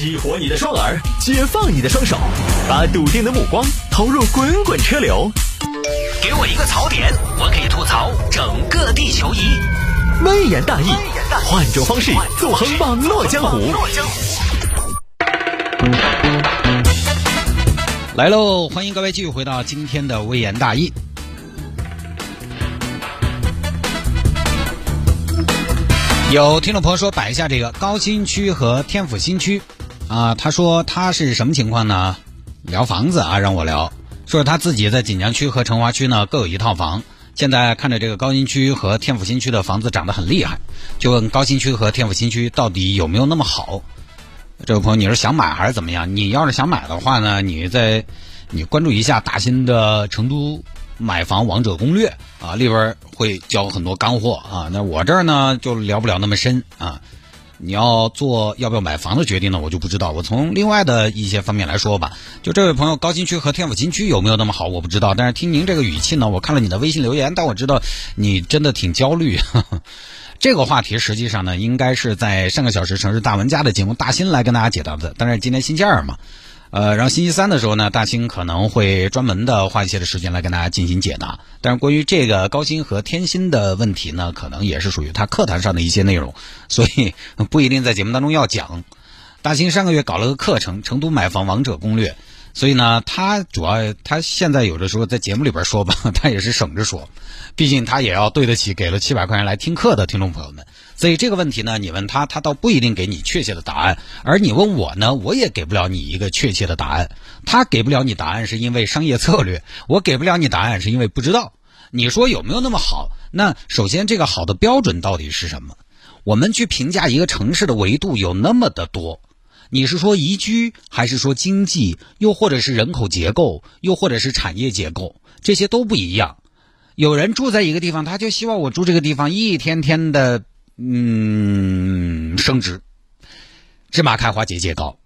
激活你的双耳，解放你的双手，把笃定的目光投入滚滚车流。给我一个槽点，我可以吐槽整个地球仪。微言大义，换种方式纵横网络江湖。来喽！欢迎各位继续回到今天的微言大义。有听众朋友说摆一下这个高新区和天府新区，啊，他说他是什么情况呢？聊房子啊，让我聊，说他自己在锦江区和成华区呢各有一套房，现在看着这个高新区和天府新区的房子涨得很厉害，就问高新区和天府新区到底有没有那么好？这位朋友，你是想买还是怎么样？你要是想买的话呢，你在你关注一下大新的成都。买房王者攻略啊，里边会教很多干货啊。那我这儿呢就聊不了那么深啊。你要做要不要买房的决定呢，我就不知道。我从另外的一些方面来说吧。就这位朋友，高新区和天府新区有没有那么好，我不知道。但是听您这个语气呢，我看了你的微信留言，但我知道你真的挺焦虑。这个话题实际上呢，应该是在上个小时城市大玩家的节目大新来跟大家解答的。但是今天星期二嘛。呃，然后星期三的时候呢，大兴可能会专门的花一些的时间来跟大家进行解答。但是关于这个高薪和天心的问题呢，可能也是属于他课堂上的一些内容，所以不一定在节目当中要讲。大兴上个月搞了个课程《成都买房王者攻略》，所以呢，他主要他现在有的时候在节目里边说吧，他也是省着说，毕竟他也要对得起给了七百块钱来听课的听众朋友们。所以这个问题呢，你问他，他倒不一定给你确切的答案；而你问我呢，我也给不了你一个确切的答案。他给不了你答案，是因为商业策略；我给不了你答案，是因为不知道。你说有没有那么好？那首先，这个好的标准到底是什么？我们去评价一个城市的维度有那么的多。你是说宜居，还是说经济，又或者是人口结构，又或者是产业结构？这些都不一样。有人住在一个地方，他就希望我住这个地方一天天的。嗯，升值，芝麻开花节节高，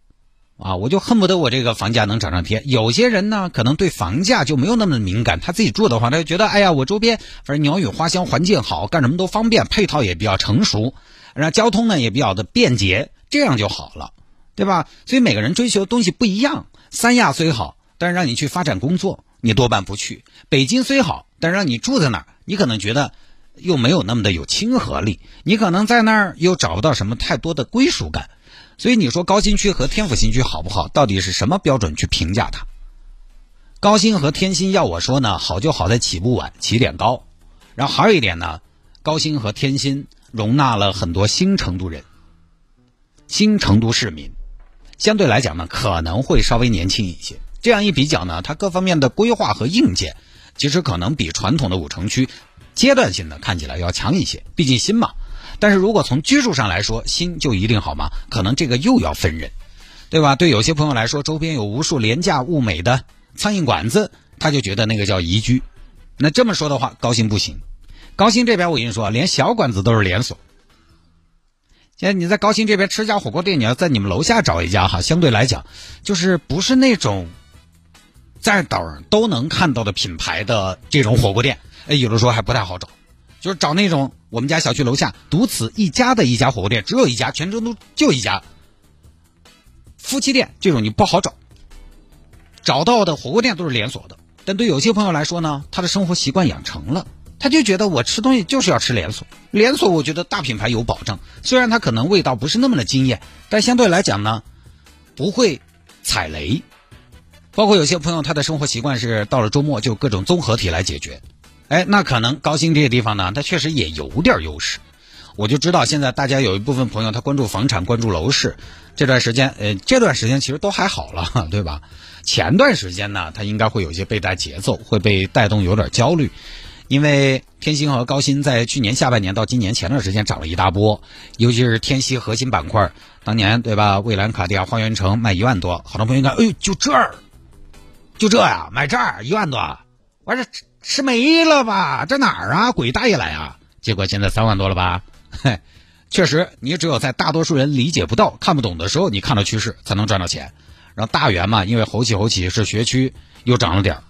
啊，我就恨不得我这个房价能涨上天。有些人呢，可能对房价就没有那么敏感，他自己住的话，他就觉得，哎呀，我周边反正鸟语花香，环境好，干什么都方便，配套也比较成熟，然后交通呢也比较的便捷，这样就好了，对吧？所以每个人追求的东西不一样。三亚虽好，但是让你去发展工作，你多半不去。北京虽好，但是让你住在那儿，你可能觉得。又没有那么的有亲和力，你可能在那儿又找不到什么太多的归属感，所以你说高新区和天府新区好不好？到底是什么标准去评价它？高新和天心要我说呢，好就好在起步晚，起点高，然后还有一点呢，高新和天心容纳了很多新成都人，新成都市民，相对来讲呢，可能会稍微年轻一些。这样一比较呢，它各方面的规划和硬件，其实可能比传统的五城区。阶段性的看起来要强一些，毕竟新嘛。但是如果从居住上来说，新就一定好吗？可能这个又要分人，对吧？对有些朋友来说，周边有无数廉价物美的苍蝇馆子，他就觉得那个叫宜居。那这么说的话，高新不行。高新这边我跟你说，连小馆子都是连锁。现在你在高新这边吃家火锅店，你要在你们楼下找一家哈，相对来讲，就是不是那种在哪儿都能看到的品牌的这种火锅店。哎，有的时候还不太好找，就是找那种我们家小区楼下独此一家的一家火锅店，只有一家，全成都就一家。夫妻店这种你不好找，找到的火锅店都是连锁的。但对有些朋友来说呢，他的生活习惯养成了，他就觉得我吃东西就是要吃连锁。连锁我觉得大品牌有保证，虽然它可能味道不是那么的惊艳，但相对来讲呢，不会踩雷。包括有些朋友他的生活习惯是到了周末就各种综合体来解决。哎，那可能高新这些地方呢，它确实也有点优势。我就知道现在大家有一部分朋友他关注房产、关注楼市，这段时间，呃，这段时间其实都还好了，对吧？前段时间呢，它应该会有一些被带节奏，会被带动有点焦虑，因为天星和高新在去年下半年到今年前段时间涨了一大波，尤其是天息核心板块，当年对吧？蔚蓝卡地亚花园城卖一万多，好多朋友看，哎呦，就这儿，就这呀，买这儿一万多，我这。吃没了吧？这哪儿啊？鬼大爷来啊！结果现在三万多了吧？嘿，确实，你只有在大多数人理解不到、看不懂的时候，你看到趋势才能赚到钱。然后大元嘛，因为猴起猴起是学区，又涨了点儿。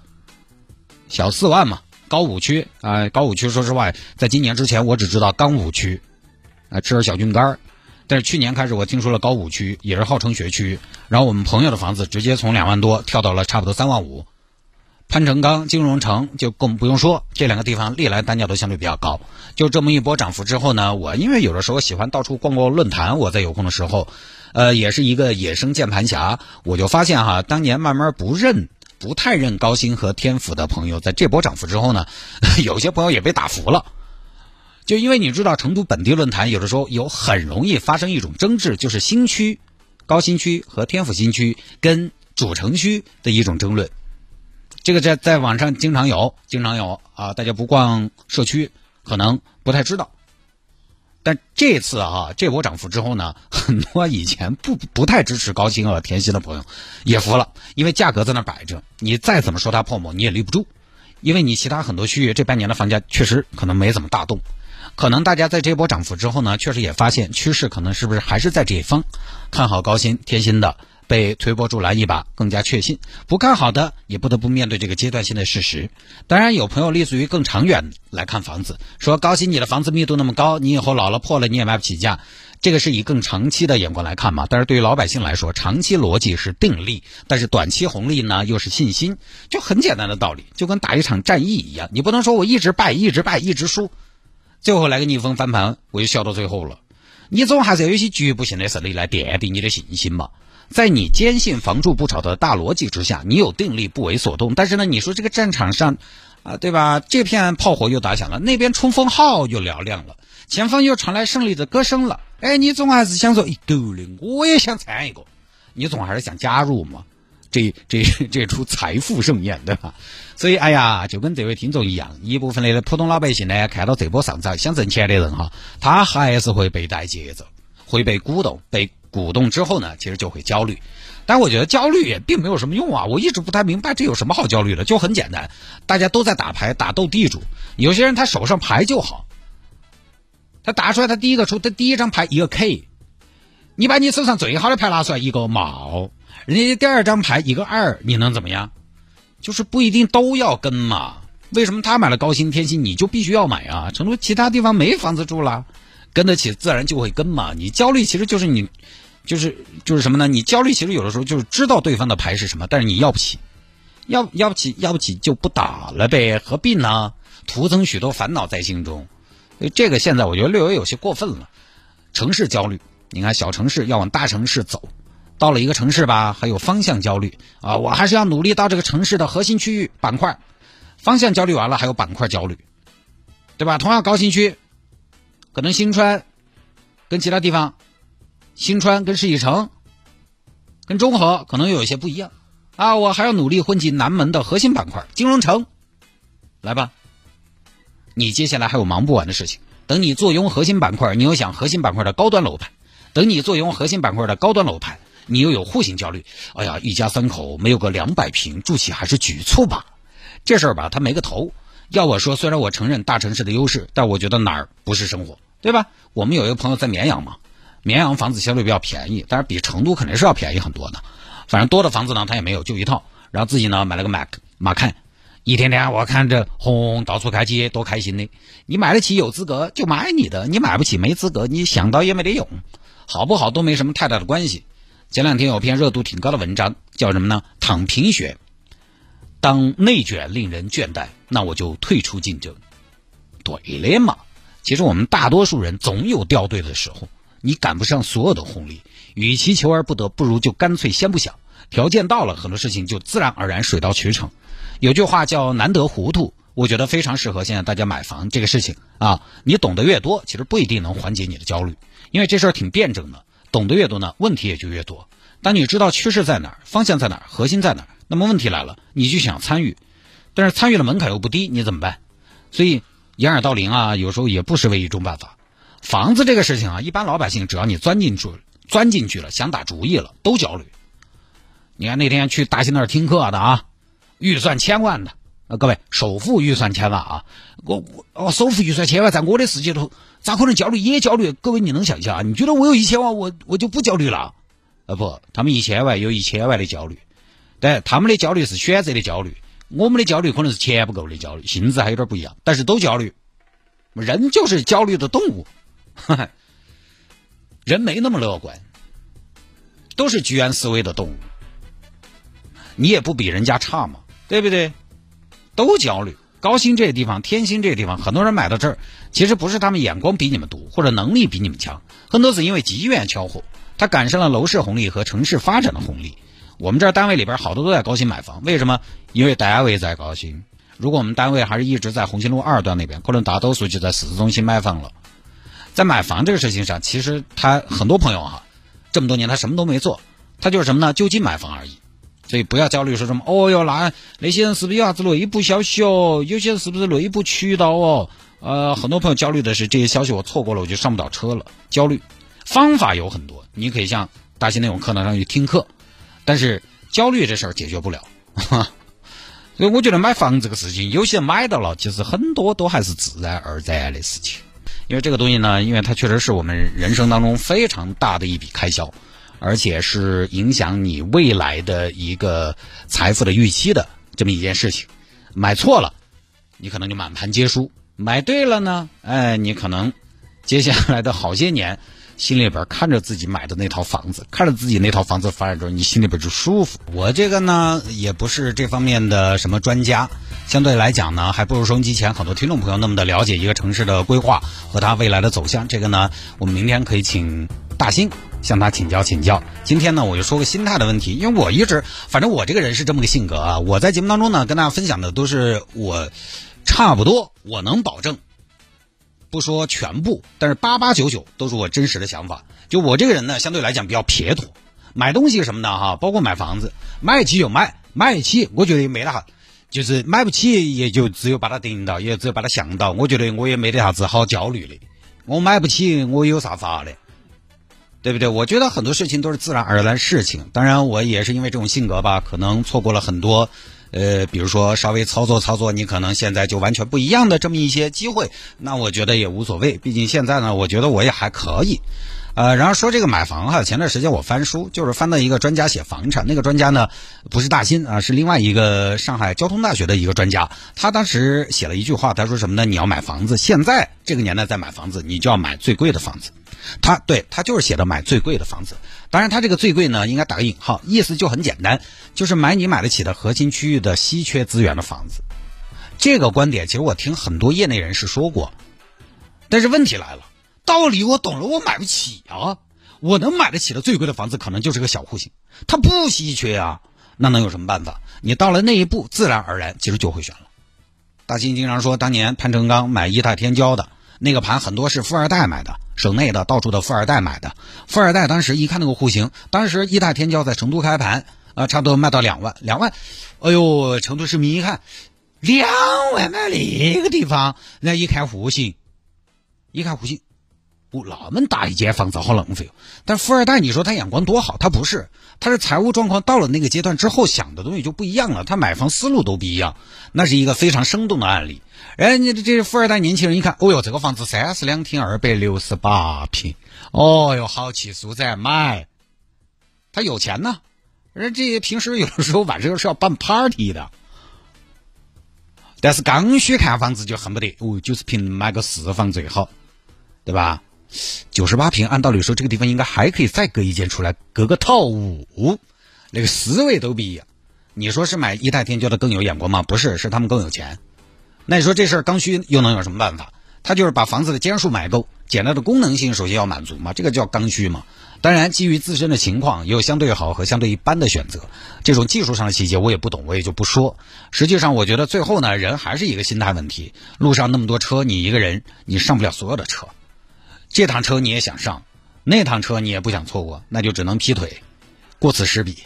小四万嘛，高五区啊，高五区说实话，在今年之前我只知道钢五区，啊，吃点小菌干儿。但是去年开始，我听说了高五区也是号称学区，然后我们朋友的房子直接从两万多跳到了差不多三万五。潘成钢、金融城就更不用说，这两个地方历来单价都相对比较高。就这么一波涨幅之后呢，我因为有的时候喜欢到处逛逛论坛，我在有空的时候，呃，也是一个野生键盘侠，我就发现哈，当年慢慢不认、不太认高新和天府的朋友，在这波涨幅之后呢，有些朋友也被打服了。就因为你知道，成都本地论坛有的时候有很容易发生一种争执，就是新区、高新区和天府新区跟主城区的一种争论。这个在在网上经常有，经常有啊！大家不逛社区，可能不太知道。但这次啊，这波涨幅之后呢，很多以前不不太支持高新和甜心的朋友也服了，因为价格在那摆着，你再怎么说它泡沫，你也立不住，因为你其他很多区域这半年的房价确实可能没怎么大动，可能大家在这波涨幅之后呢，确实也发现趋势可能是不是还是在这一方，看好高新、天心的。被推波助澜一把，更加确信；不看好的也不得不面对这个阶段性的事实。当然，有朋友立足于更长远来看房子，说高新你的房子密度那么高，你以后老了破了你也卖不起价，这个是以更长期的眼光来看嘛。但是对于老百姓来说，长期逻辑是定力，但是短期红利呢又是信心，就很简单的道理，就跟打一场战役一样，你不能说我一直败，一直败，一直输，最后来个逆风翻盘，我就笑到最后了。你总还是要有些局部性的胜利来奠定你的信心嘛。在你坚信房住不炒的大逻辑之下，你有定力不为所动。但是呢，你说这个战场上，啊，对吧？这片炮火又打响了，那边冲锋号又嘹亮了，前方又传来胜利的歌声了。哎，你总还是想说，够的，我也想参一个，你总还是想加入嘛？这这这出财富盛宴，对吧？所以，哎呀，就跟这位听众一样，一部分的普通老百姓呢，看到这波上涨想挣钱的人哈，他还是会被带节奏，会被鼓动，被。鼓动之后呢，其实就会焦虑，但我觉得焦虑也并没有什么用啊。我一直不太明白这有什么好焦虑的，就很简单，大家都在打牌打斗地主，有些人他手上牌就好，他打出来他第一个出他第一张牌一个 K，你把你手上最好的牌拿出来一个毛，人家第二张牌一个二，你能怎么样？就是不一定都要跟嘛。为什么他买了高新天心，你就必须要买啊？成都其他地方没房子住了，跟得起自然就会跟嘛。你焦虑其实就是你。就是就是什么呢？你焦虑其实有的时候就是知道对方的牌是什么，但是你要不起，要要不起，要不起就不打了呗，何必呢？徒增许多烦恼在心中。所以这个现在我觉得略微有些过分了。城市焦虑，你看小城市要往大城市走，到了一个城市吧，还有方向焦虑啊，我还是要努力到这个城市的核心区域板块。方向焦虑完了，还有板块焦虑，对吧？同样高新区，可能新川跟其他地方。新川跟世纪城、跟中和可能又有些不一样啊，我还要努力混进南门的核心板块金融城，来吧，你接下来还有忙不完的事情。等你坐拥核心板块，你又想核心板块的高端楼盘；等你坐拥核心板块的高端楼盘，你又有户型焦虑。哎呀，一家三口没有个两百平住起还是局促吧？这事儿吧，它没个头。要我说，虽然我承认大城市的优势，但我觉得哪儿不是生活，对吧？我们有一个朋友在绵阳嘛。绵阳房子相对比较便宜，但是比成都肯定是要便宜很多的。反正多的房子呢，他也没有，就一套。然后自己呢买了个 Mac 马看，一天天我看着轰到处开机，多开心的。你买得起有资格就买你的，你买不起没资格，你想到也没得用。好不好都没什么太大的关系。前两天有篇热度挺高的文章，叫什么呢？躺平学。当内卷令人倦怠，那我就退出竞争。对了嘛，其实我们大多数人总有掉队的时候。你赶不上所有的红利，与其求而不得，不如就干脆先不想。条件到了，很多事情就自然而然水到渠成。有句话叫“难得糊涂”，我觉得非常适合现在大家买房这个事情啊。你懂得越多，其实不一定能缓解你的焦虑，因为这事儿挺辩证的。懂得越多呢，问题也就越多。当你知道趋势在哪儿、方向在哪儿、核心在哪儿，那么问题来了，你就想参与，但是参与的门槛又不低，你怎么办？所以掩耳盗铃啊，有时候也不失为一种办法。房子这个事情啊，一般老百姓只要你钻进去，钻进去了，想打主意了，都焦虑。你看那天去大兴那儿听课的啊，预算千万的啊，各位首付预算千万啊，我我哦首付预算千万，在我的世界头咋可能焦虑？也焦虑。各位你能想象啊？你觉得我有一千万，我我就不焦虑了？啊不，他们一千万有一千万的焦虑，但他们的焦虑是选择的焦虑，我们的焦虑可能是钱不够的焦虑，性质还有点不一样，但是都焦虑。人就是焦虑的动物。人没那么乐观，都是居安思危的动物。你也不比人家差嘛，对不对？都焦虑。高新这个地方，天心这个地方，很多人买到这儿，其实不是他们眼光比你们毒，或者能力比你们强，很多是因为机缘巧合，他赶上了楼市红利和城市发展的红利。我们这儿单位里边好多都在高新买房，为什么？因为单位在高新。如果我们单位还是一直在红星路二段那边，可能大多数就在市中心买房了。在买房这个事情上，其实他很多朋友哈，这么多年他什么都没做，他就是什么呢？就近买房而已。所以不要焦虑说什么哦哟，那那些人是不是有啥子内部消息哦？有些人是不是内部渠道哦？呃，很多朋友焦虑的是这些消息我错过了，我就上不了车了。焦虑方法有很多，你可以像大型那种课堂上去听课，但是焦虑这事儿解决不了。所以我觉得买房这个事情，有些人买到了，其实很多都还是自然而然的事情。因为这个东西呢，因为它确实是我们人生当中非常大的一笔开销。而且是影响你未来的一个财富的预期的这么一件事情，买错了，你可能就满盘皆输；买对了呢，哎，你可能接下来的好些年，心里边看着自己买的那套房子，看着自己那套房子发展之后，你心里边就舒服。我这个呢，也不是这方面的什么专家，相对来讲呢，还不如收音机前很多听众朋友那么的了解一个城市的规划和它未来的走向。这个呢，我们明天可以请大兴。向他请教请教。今天呢，我就说个心态的问题，因为我一直，反正我这个人是这么个性格啊。我在节目当中呢，跟大家分享的都是我差不多，我能保证不说全部，但是八八九九都是我真实的想法。就我这个人呢，相对来讲比较撇脱，买东西什么的哈，包括买房子，买得起就买，买得起，我觉得也没得啥，就是买不起，也就只有把它顶到，也只有把它想到。我觉得我也没得啥子好焦虑的，我买不起，我有啥法的？对不对？我觉得很多事情都是自然而然事情。当然，我也是因为这种性格吧，可能错过了很多，呃，比如说稍微操作操作，你可能现在就完全不一样的这么一些机会。那我觉得也无所谓，毕竟现在呢，我觉得我也还可以。呃，然后说这个买房哈，前段时间我翻书，就是翻到一个专家写房产，那个专家呢不是大新啊，是另外一个上海交通大学的一个专家。他当时写了一句话，他说什么呢？你要买房子，现在这个年代在买房子，你就要买最贵的房子。他对他就是写的买最贵的房子。当然，他这个最贵呢，应该打个引号，意思就很简单，就是买你买得起的核心区域的稀缺资源的房子。这个观点其实我听很多业内人士说过，但是问题来了。道理我懂了，我买不起啊！我能买得起的最贵的房子，可能就是个小户型，它不稀缺啊，那能有什么办法？你到了那一步，自然而然其实就会选了。大新经常说，当年潘成刚买一泰天骄的那个盘，很多是富二代买的，省内的到处的富二代买的。富二代当时一看那个户型，当时一大天骄在成都开盘，啊，差不多卖到两万，两万，哎呦，成都市民一看，两万买那个地方，那一看户型，一看户型。不那么大一间房子好浪费，但富二代你说他眼光多好，他不是，他是财务状况到了那个阶段之后想的东西就不一样了，他买房思路都不一样，那是一个非常生动的案例。人家这富二代年轻人一看，哦哟，这个房子三室两厅二百六十八平，哦哟，好气数噻，买。他有钱呢，人这些平时有的时候晚上是要办 party 的，但是刚需看房子就恨不得哦，就是平买个四房最好，对吧？九十八平，按道理说这个地方应该还可以再隔一间出来，隔个套五，那个思维都不一样。你说是买一代天骄的更有眼光吗？不是，是他们更有钱。那你说这事儿刚需又能有什么办法？他就是把房子的间数买够，简单的功能性首先要满足嘛，这个叫刚需嘛。当然，基于自身的情况，也有相对好和相对一般的选择。这种技术上的细节我也不懂，我也就不说。实际上，我觉得最后呢，人还是一个心态问题。路上那么多车，你一个人你上不了所有的车。这趟车你也想上，那趟车你也不想错过，那就只能劈腿，过此失彼。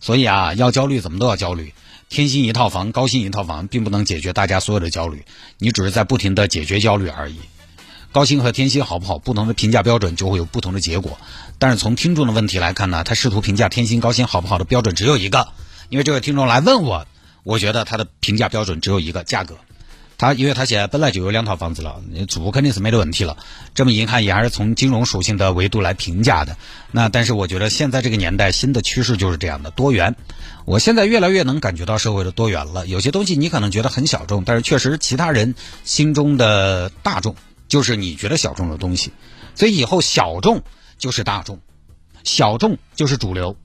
所以啊，要焦虑怎么都要焦虑。天心一套房，高薪一套房，并不能解决大家所有的焦虑，你只是在不停的解决焦虑而已。高薪和天心好不好，不同的评价标准就会有不同的结果。但是从听众的问题来看呢，他试图评价天心高薪好不好的标准只有一个，因为这位听众来问我，我觉得他的评价标准只有一个价格。他因为他现在本来就有两套房子了，住肯定是没得问题了。这么一看，也还是从金融属性的维度来评价的。那但是我觉得现在这个年代新的趋势就是这样的多元。我现在越来越能感觉到社会的多元了。有些东西你可能觉得很小众，但是确实其他人心中的大众就是你觉得小众的东西。所以以后小众就是大众，小众就是主流。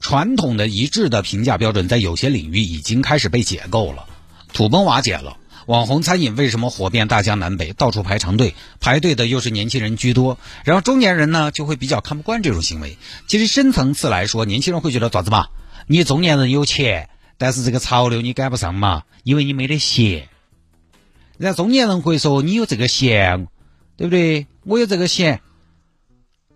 传统的一致的评价标准在有些领域已经开始被解构了，土崩瓦解了。网红餐饮为什么火遍大江南北，到处排长队，排队的又是年轻人居多，然后中年人呢就会比较看不惯这种行为。其实深层次来说，年轻人会觉得咋子嘛？你中年人有钱，但是这个潮流你赶不上嘛，因为你没得闲。然后中年人会说你有这个闲，对不对？我有这个闲，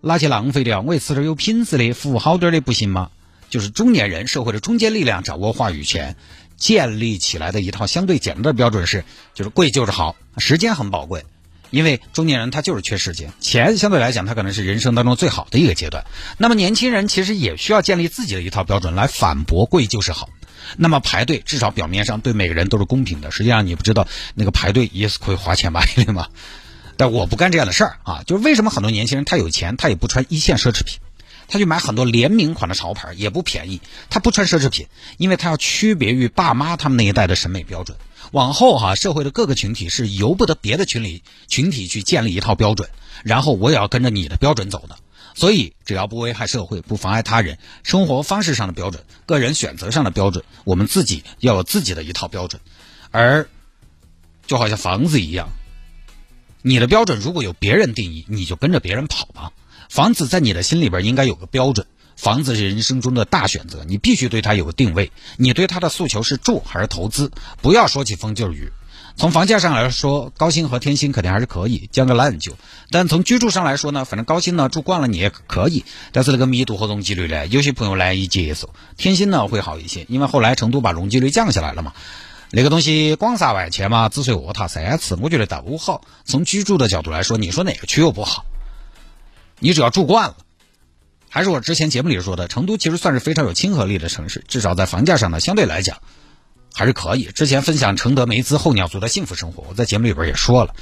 拿去浪费掉，我也吃点有品质的，服务好点的不行吗？就是中年人社会的中坚力量掌握话语权，建立起来的一套相对简单的标准是，就是贵就是好，时间很宝贵，因为中年人他就是缺时间，钱相对来讲他可能是人生当中最好的一个阶段。那么年轻人其实也需要建立自己的一套标准来反驳贵就是好。那么排队至少表面上对每个人都是公平的，实际上你不知道那个排队也是可以花钱买的嘛。但我不干这样的事儿啊，就是为什么很多年轻人他有钱他也不穿一线奢侈品。他去买很多联名款的潮牌，也不便宜。他不穿奢侈品，因为他要区别于爸妈他们那一代的审美标准。往后哈，社会的各个群体是由不得别的群里群体去建立一套标准，然后我也要跟着你的标准走的。所以，只要不危害社会、不妨碍他人生活方式上的标准、个人选择上的标准，我们自己要有自己的一套标准。而就好像房子一样，你的标准如果有别人定义，你就跟着别人跑吧。房子在你的心里边应该有个标准，房子是人生中的大选择，你必须对它有个定位。你对它的诉求是住还是投资？不要说起风就是雨。从房价上来说，高新和天心肯定还是可以将个烂就。但从居住上来说呢，反正高新呢住惯了你也可以，但是那个密度和容积率呢，有些朋友难以接受。天心呢会好一些，因为后来成都把容积率降下来了嘛。那个东西光撒万钱嘛，只睡卧榻三次，我觉得都好。从居住的角度来说，你说哪个区又不好？你只要住惯了，还是我之前节目里说的，成都其实算是非常有亲和力的城市，至少在房价上呢，相对来讲还是可以。之前分享承德梅兹候鸟族的幸福生活，我在节目里边也说了，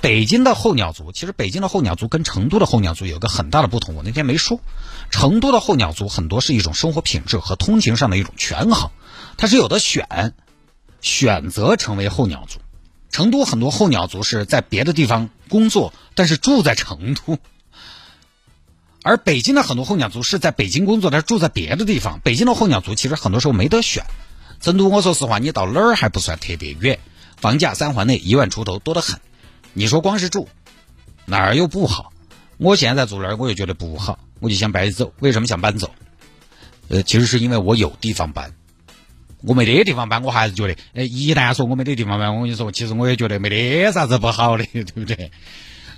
北京的候鸟族，其实北京的候鸟族跟成都的候鸟族有个很大的不同，我那天没说。成都的候鸟族很多是一种生活品质和通勤上的一种权衡，它是有的选，选择成为候鸟族。成都很多候鸟族是在别的地方工作，但是住在成都。而北京的很多候鸟族是在北京工作，但是住在别的地方。北京的候鸟族其实很多时候没得选。成都，我说实话，你到哪儿还不算特别远，房价三环内一万出头多得很。你说光是住哪儿又不好？我现在住那儿我又觉得不好，我就想搬走。为什么想搬走？呃，其实是因为我有地方搬。我没得地方搬，我还是觉得，哎，一旦说我没得地方搬，我跟你说，其实我也觉得没得啥子不好的，对不对？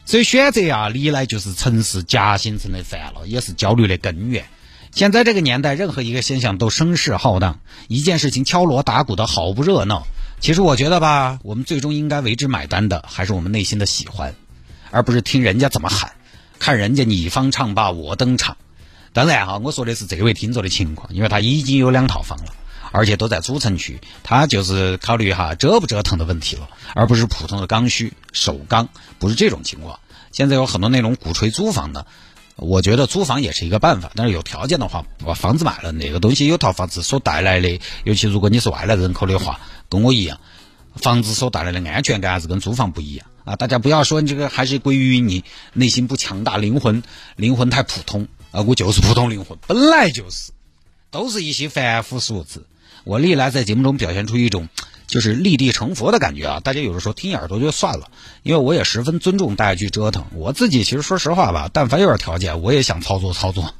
所以选择啊，历来就是城市夹心层的烦恼，也是焦虑的根源。现在这个年代，任何一个现象都声势浩荡，一件事情敲锣打鼓的好不热闹。其实我觉得吧，我们最终应该为之买单的，还是我们内心的喜欢，而不是听人家怎么喊，看人家你方唱罢我登场。当然哈，我说的是这位听众的情况，因为他已经有两套房了。而且都在主城区，他就是考虑哈折不折腾的问题了，而不是普通的刚需首刚，不是这种情况。现在有很多那种鼓吹租房的，我觉得租房也是一个办法，但是有条件的话，把房子买了，哪个东西有套房子所带来的，尤其如果你是外来人口的话，跟我一样，房子所带来的安全感还是跟租房不一样啊！大家不要说你这个还是归于你内心不强大，灵魂灵魂太普通啊！我就是普通灵魂，本来就是，都是一些凡夫俗子。我历来在节目中表现出一种就是立地成佛的感觉啊！大家有的时候听耳朵就算了，因为我也十分尊重大家去折腾。我自己其实说实话吧，但凡有点条件，我也想操作操作。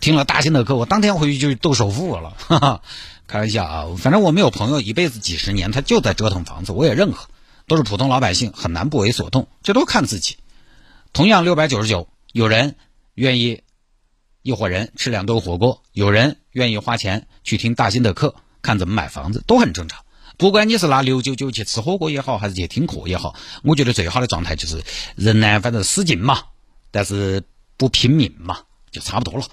听了大新的课，我当天回去就斗首付了。哈哈，开玩笑啊！反正我没有朋友一辈子几十年，他就在折腾房子，我也认可。都是普通老百姓，很难不为所动，这都看自己。同样六百九十九，有人愿意一伙人吃两顿火锅，有人愿意花钱去听大新的课。看怎么买房子都很正常，不管你是拿六九九去吃火锅也好，还是去听课也好，我觉得最好的状态就是人呢，反正使劲嘛，但是不拼命嘛，就差不多了。